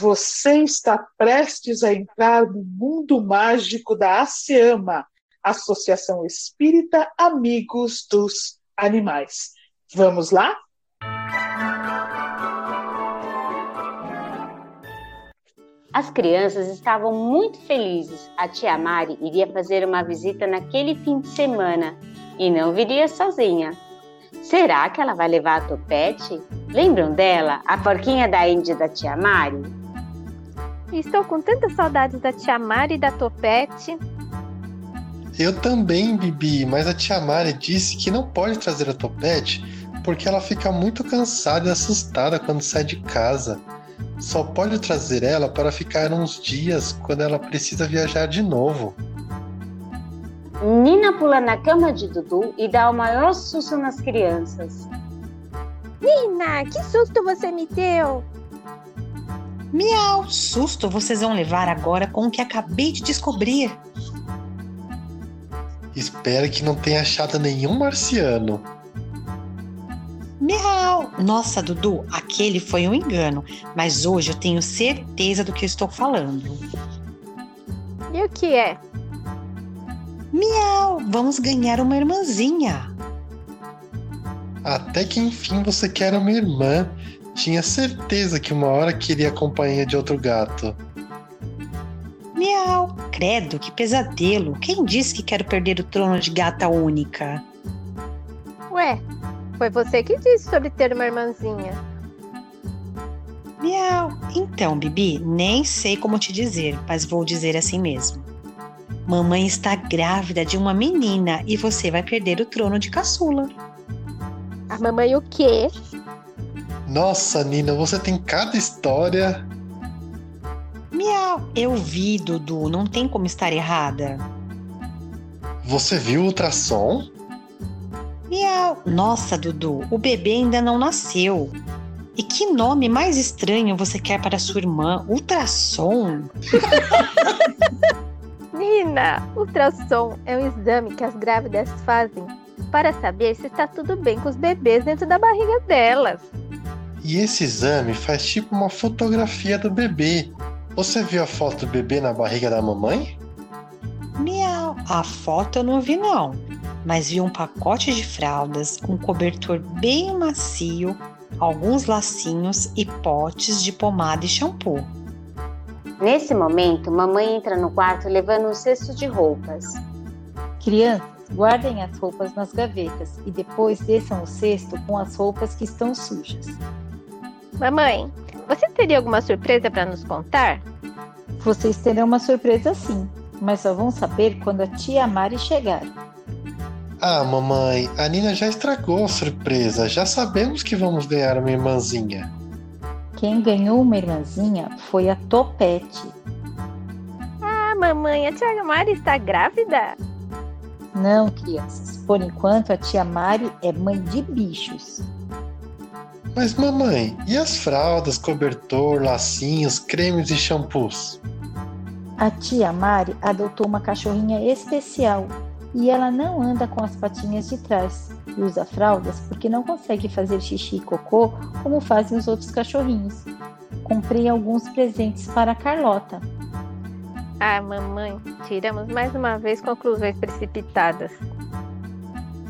Você está prestes a entrar no mundo mágico da ASEAMA, Associação Espírita Amigos dos Animais. Vamos lá? As crianças estavam muito felizes. A tia Mari iria fazer uma visita naquele fim de semana e não viria sozinha. Será que ela vai levar a Topete? Lembram dela, a porquinha da Índia da tia Mari? Estou com tantas saudades da tia Mari e da Topete. Eu também, Bibi, mas a tia Mari disse que não pode trazer a Topete porque ela fica muito cansada e assustada quando sai de casa. Só pode trazer ela para ficar uns dias quando ela precisa viajar de novo. Nina pula na cama de Dudu e dá o maior susto nas crianças. Nina, que susto você me deu! Miau, susto vocês vão levar agora com o que acabei de descobrir. Espero que não tenha achado nenhum marciano. Miau! Nossa, Dudu, aquele foi um engano, mas hoje eu tenho certeza do que estou falando. E o que é? Miau! Vamos ganhar uma irmãzinha. Até que enfim você quer uma irmã. Tinha certeza que uma hora queria a companhia de outro gato. Miau! Credo, que pesadelo! Quem disse que quero perder o trono de gata única? Ué, foi você que disse sobre ter uma irmãzinha. Miau! Então, Bibi, nem sei como te dizer, mas vou dizer assim mesmo. Mamãe está grávida de uma menina e você vai perder o trono de caçula. A mamãe o quê? Nossa, Nina, você tem cada história. Miau, eu vi, Dudu, não tem como estar errada. Você viu o ultrassom? Miau. Nossa, Dudu, o bebê ainda não nasceu. E que nome mais estranho você quer para sua irmã? Ultrassom? Nina, ultrassom é um exame que as grávidas fazem para saber se está tudo bem com os bebês dentro da barriga delas. E esse exame faz tipo uma fotografia do bebê. Você viu a foto do bebê na barriga da mamãe? Miau, a foto eu não vi não, mas vi um pacote de fraldas, um cobertor bem macio, alguns lacinhos e potes de pomada e shampoo. Nesse momento, mamãe entra no quarto levando um cesto de roupas. Crianças, guardem as roupas nas gavetas e depois desçam o cesto com as roupas que estão sujas. Mamãe, você teria alguma surpresa para nos contar? Vocês terão uma surpresa sim, mas só vão saber quando a tia Mari chegar. Ah, mamãe, a Nina já estragou a surpresa. Já sabemos que vamos ganhar uma irmãzinha. Quem ganhou uma irmãzinha foi a Topete. Ah, mamãe, a tia Mari está grávida? Não, crianças. Por enquanto, a tia Mari é mãe de bichos. Mas, mamãe, e as fraldas, cobertor, lacinhos, cremes e shampoos? A tia Mari adotou uma cachorrinha especial e ela não anda com as patinhas de trás e usa fraldas porque não consegue fazer xixi e cocô como fazem os outros cachorrinhos. Comprei alguns presentes para a Carlota. Ah, mamãe, tiramos mais uma vez conclusões precipitadas.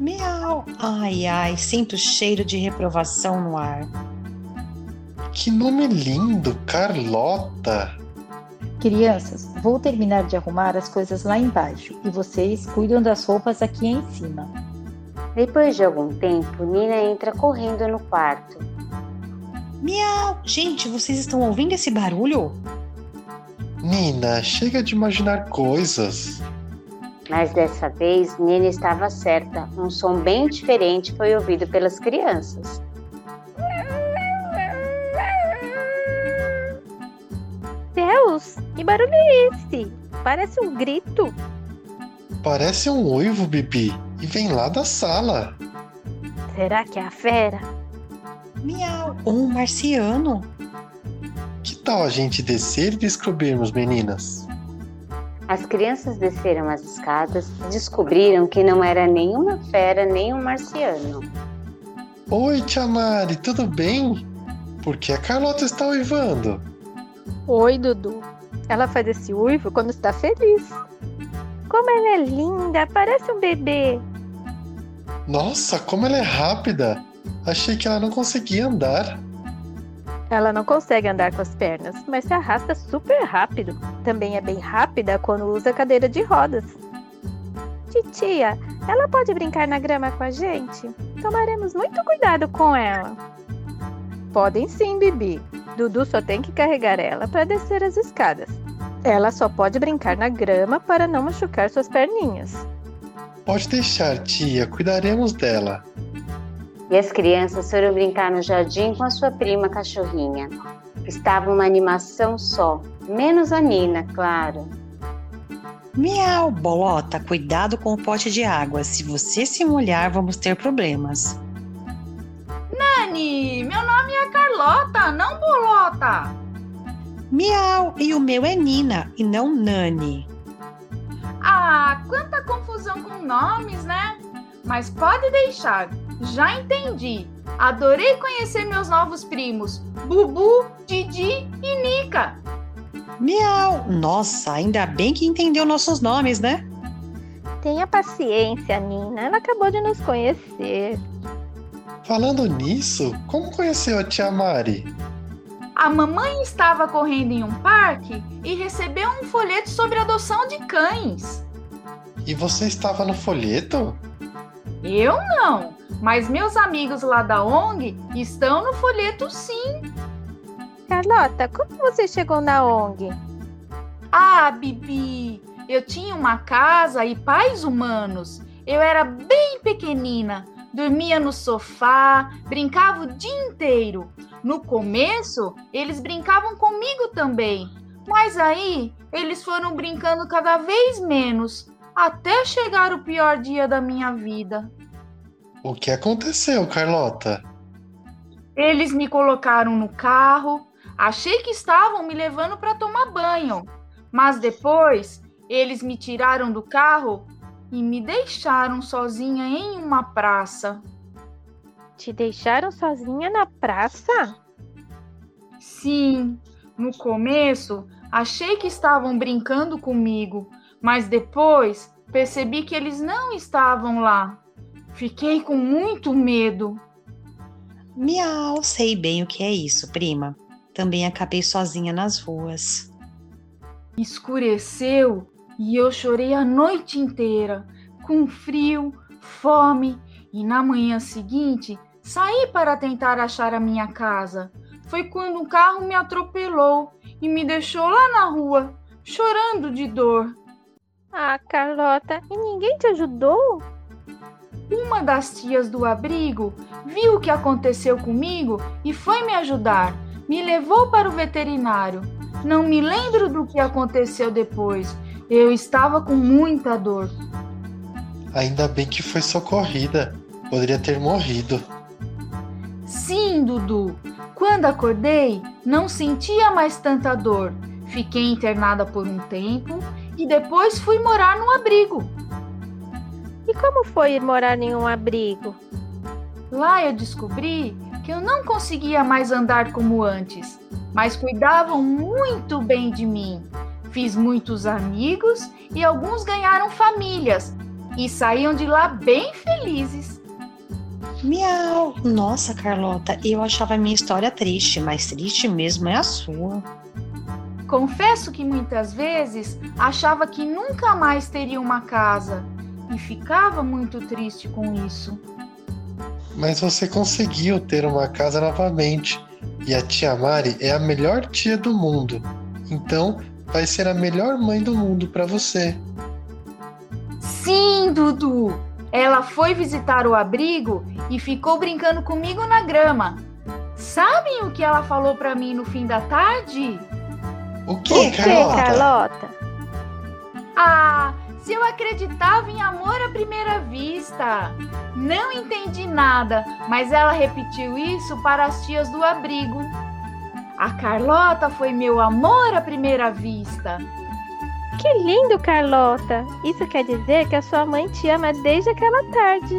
Miau! Ai, ai, sinto o cheiro de reprovação no ar. Que nome lindo, Carlota! Crianças, vou terminar de arrumar as coisas lá embaixo e vocês cuidam das roupas aqui em cima. Depois de algum tempo, Nina entra correndo no quarto. Miau! Gente, vocês estão ouvindo esse barulho? Nina, chega de imaginar coisas. Mas dessa vez, Nina estava certa. Um som bem diferente foi ouvido pelas crianças. Deus, que barulho é esse? Parece um grito. Parece um uivo, Bibi, e vem lá da sala. Será que é a fera? Miau! Um marciano. Que tal a gente descer e descobrirmos, meninas? As crianças desceram as escadas e descobriram que não era nenhuma fera nem um marciano. Oi, Tia Mari, tudo bem? Por que a Carlota está uivando? Oi, Dudu. Ela faz esse uivo quando está feliz. Como ela é linda, parece um bebê. Nossa, como ela é rápida! Achei que ela não conseguia andar. Ela não consegue andar com as pernas, mas se arrasta super rápido. Também é bem rápida quando usa cadeira de rodas. Titia, ela pode brincar na grama com a gente? Tomaremos muito cuidado com ela. Podem sim, Bibi. Dudu só tem que carregar ela para descer as escadas. Ela só pode brincar na grama para não machucar suas perninhas. Pode deixar, tia, cuidaremos dela. E as crianças foram brincar no jardim com a sua prima cachorrinha. Estava uma animação só, menos a Nina, claro. Miau, bolota, cuidado com o pote de água. Se você se molhar, vamos ter problemas. Nani, meu nome é Carlota, não bolota. Miau, e o meu é Nina e não Nani. Ah, quanta confusão com nomes, né? Mas pode deixar, já entendi. Adorei conhecer meus novos primos, Bubu, Didi e Nica. Miau! Nossa, ainda bem que entendeu nossos nomes, né? Tenha paciência, Nina. Ela acabou de nos conhecer. Falando nisso, como conheceu a tia Mari? A mamãe estava correndo em um parque e recebeu um folheto sobre adoção de cães. E você estava no folheto? Eu não, mas meus amigos lá da ONG estão no folheto sim. Carlota, como você chegou na ONG? Ah, Bibi, eu tinha uma casa e pais humanos. Eu era bem pequenina, dormia no sofá, brincava o dia inteiro. No começo, eles brincavam comigo também, mas aí eles foram brincando cada vez menos, até chegar o pior dia da minha vida. O que aconteceu, Carlota? Eles me colocaram no carro, Achei que estavam me levando para tomar banho, mas depois eles me tiraram do carro e me deixaram sozinha em uma praça. Te deixaram sozinha na praça? Sim, no começo achei que estavam brincando comigo, mas depois percebi que eles não estavam lá. Fiquei com muito medo. Miau, sei bem o que é isso, prima. Também acabei sozinha nas ruas. Escureceu e eu chorei a noite inteira, com frio, fome, e na manhã seguinte saí para tentar achar a minha casa. Foi quando um carro me atropelou e me deixou lá na rua, chorando de dor. Ah, Carlota, e ninguém te ajudou? Uma das tias do abrigo viu o que aconteceu comigo e foi me ajudar me levou para o veterinário. Não me lembro do que aconteceu depois. Eu estava com muita dor. Ainda bem que foi socorrida. Poderia ter morrido. Sim, Dudu. Quando acordei, não sentia mais tanta dor. Fiquei internada por um tempo e depois fui morar num abrigo. E como foi ir morar em um abrigo? Lá eu descobri que eu não conseguia mais andar como antes, mas cuidavam muito bem de mim. Fiz muitos amigos e alguns ganharam famílias e saíam de lá bem felizes. Miau! Nossa, Carlota, eu achava a minha história triste, mas triste mesmo é a sua. Confesso que muitas vezes achava que nunca mais teria uma casa e ficava muito triste com isso. Mas você conseguiu ter uma casa novamente. E a tia Mari é a melhor tia do mundo. Então, vai ser a melhor mãe do mundo para você. Sim, Dudu! Ela foi visitar o abrigo e ficou brincando comigo na grama. Sabem o que ela falou para mim no fim da tarde? O que, Carlota? Carlota? Ah, se eu acreditava em amor à primeira vista. Não entendi nada, mas ela repetiu isso para as tias do abrigo. A Carlota foi meu amor à primeira vista. Que lindo, Carlota! Isso quer dizer que a sua mãe te ama desde aquela tarde.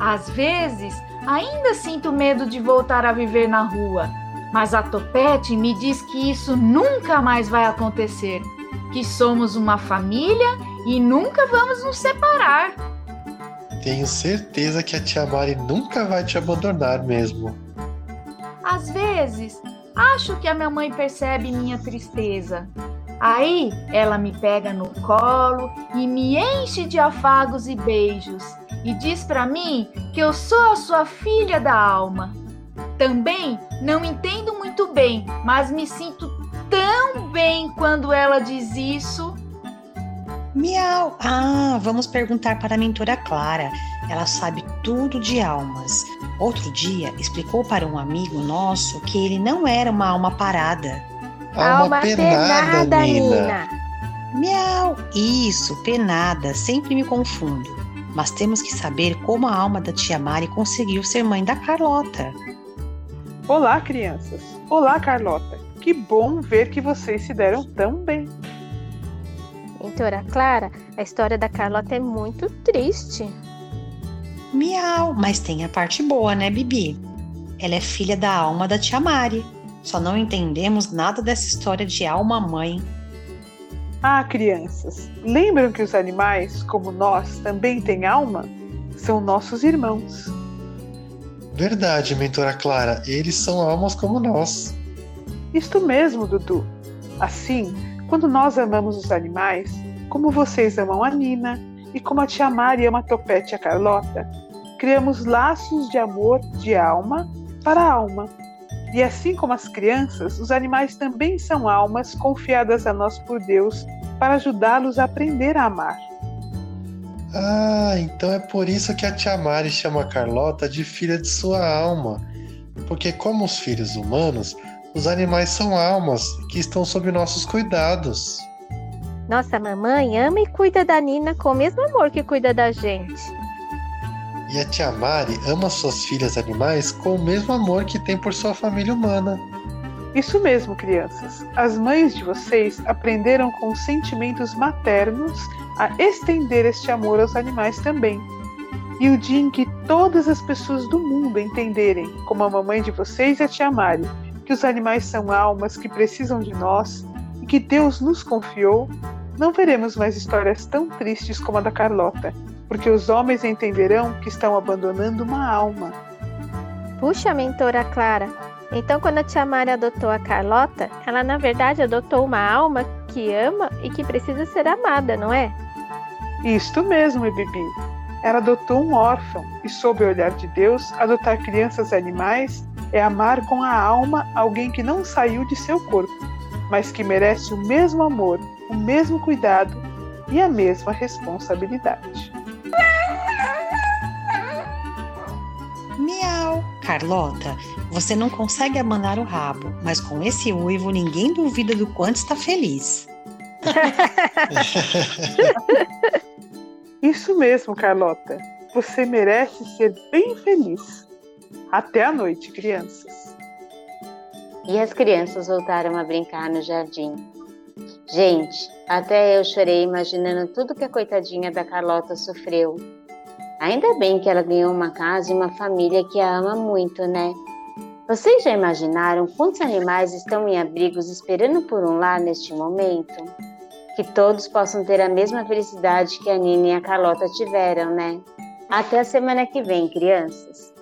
Às vezes, ainda sinto medo de voltar a viver na rua, Mas a Topete me diz que isso nunca mais vai acontecer, que somos uma família e nunca vamos nos separar. Tenho certeza que a tia Mari nunca vai te abandonar mesmo. Às vezes, acho que a minha mãe percebe minha tristeza. Aí ela me pega no colo e me enche de afagos e beijos e diz para mim que eu sou a sua filha da alma. Também não entendo muito bem, mas me sinto tão bem quando ela diz isso. Miau! Ah, vamos perguntar para a mentora Clara. Ela sabe tudo de almas. Outro dia explicou para um amigo nosso que ele não era uma alma parada. Alma, alma penada, penada Nina. Nina. Miau! Isso, penada, sempre me confundo. Mas temos que saber como a alma da tia Mari conseguiu ser mãe da Carlota. Olá, crianças. Olá, Carlota. Que bom ver que vocês se deram tão bem. Mentora Clara, a história da Carlota é muito triste. Miau, mas tem a parte boa, né, Bibi? Ela é filha da alma da tia Mari. Só não entendemos nada dessa história de alma-mãe. Ah, crianças, lembram que os animais, como nós, também têm alma? São nossos irmãos. Verdade, mentora Clara, eles são almas como nós. Isto mesmo, Dudu. Assim, quando nós amamos os animais, como vocês amam a Nina e como a tia Mari ama a Topete e a Carlota, criamos laços de amor de alma para alma. E assim como as crianças, os animais também são almas confiadas a nós por Deus para ajudá-los a aprender a amar. Ah, então é por isso que a tia Mari chama a Carlota de filha de sua alma. Porque, como os filhos humanos, os animais são almas que estão sob nossos cuidados. Nossa mamãe ama e cuida da Nina com o mesmo amor que cuida da gente. E a tia Mari ama suas filhas animais com o mesmo amor que tem por sua família humana. Isso mesmo, crianças. As mães de vocês aprenderam com sentimentos maternos a estender este amor aos animais também. E o dia em que todas as pessoas do mundo entenderem, como a mamãe de vocês e a tia Mari, que os animais são almas que precisam de nós e que Deus nos confiou, não veremos mais histórias tão tristes como a da Carlota, porque os homens entenderão que estão abandonando uma alma. Puxa, mentora Clara, então quando a tia Mari adotou a Carlota, ela na verdade adotou uma alma que ama e que precisa ser amada, não é? Isto mesmo, Bibi. Ela adotou um órfão e, sob o olhar de Deus, adotar crianças e animais é amar com a alma alguém que não saiu de seu corpo, mas que merece o mesmo amor, o mesmo cuidado e a mesma responsabilidade. Miau! Carlota, você não consegue abanar o rabo, mas com esse uivo ninguém duvida do quanto está feliz. Isso mesmo, Carlota. Você merece ser bem feliz. Até a noite, crianças. E as crianças voltaram a brincar no jardim. Gente, até eu chorei imaginando tudo que a coitadinha da Carlota sofreu Ainda bem que ela ganhou uma casa e uma família que a ama muito, né? Vocês já imaginaram quantos animais estão em abrigos esperando por um lar neste momento? Que todos possam ter a mesma felicidade que a Nina e a Carlota tiveram, né? Até a semana que vem, crianças!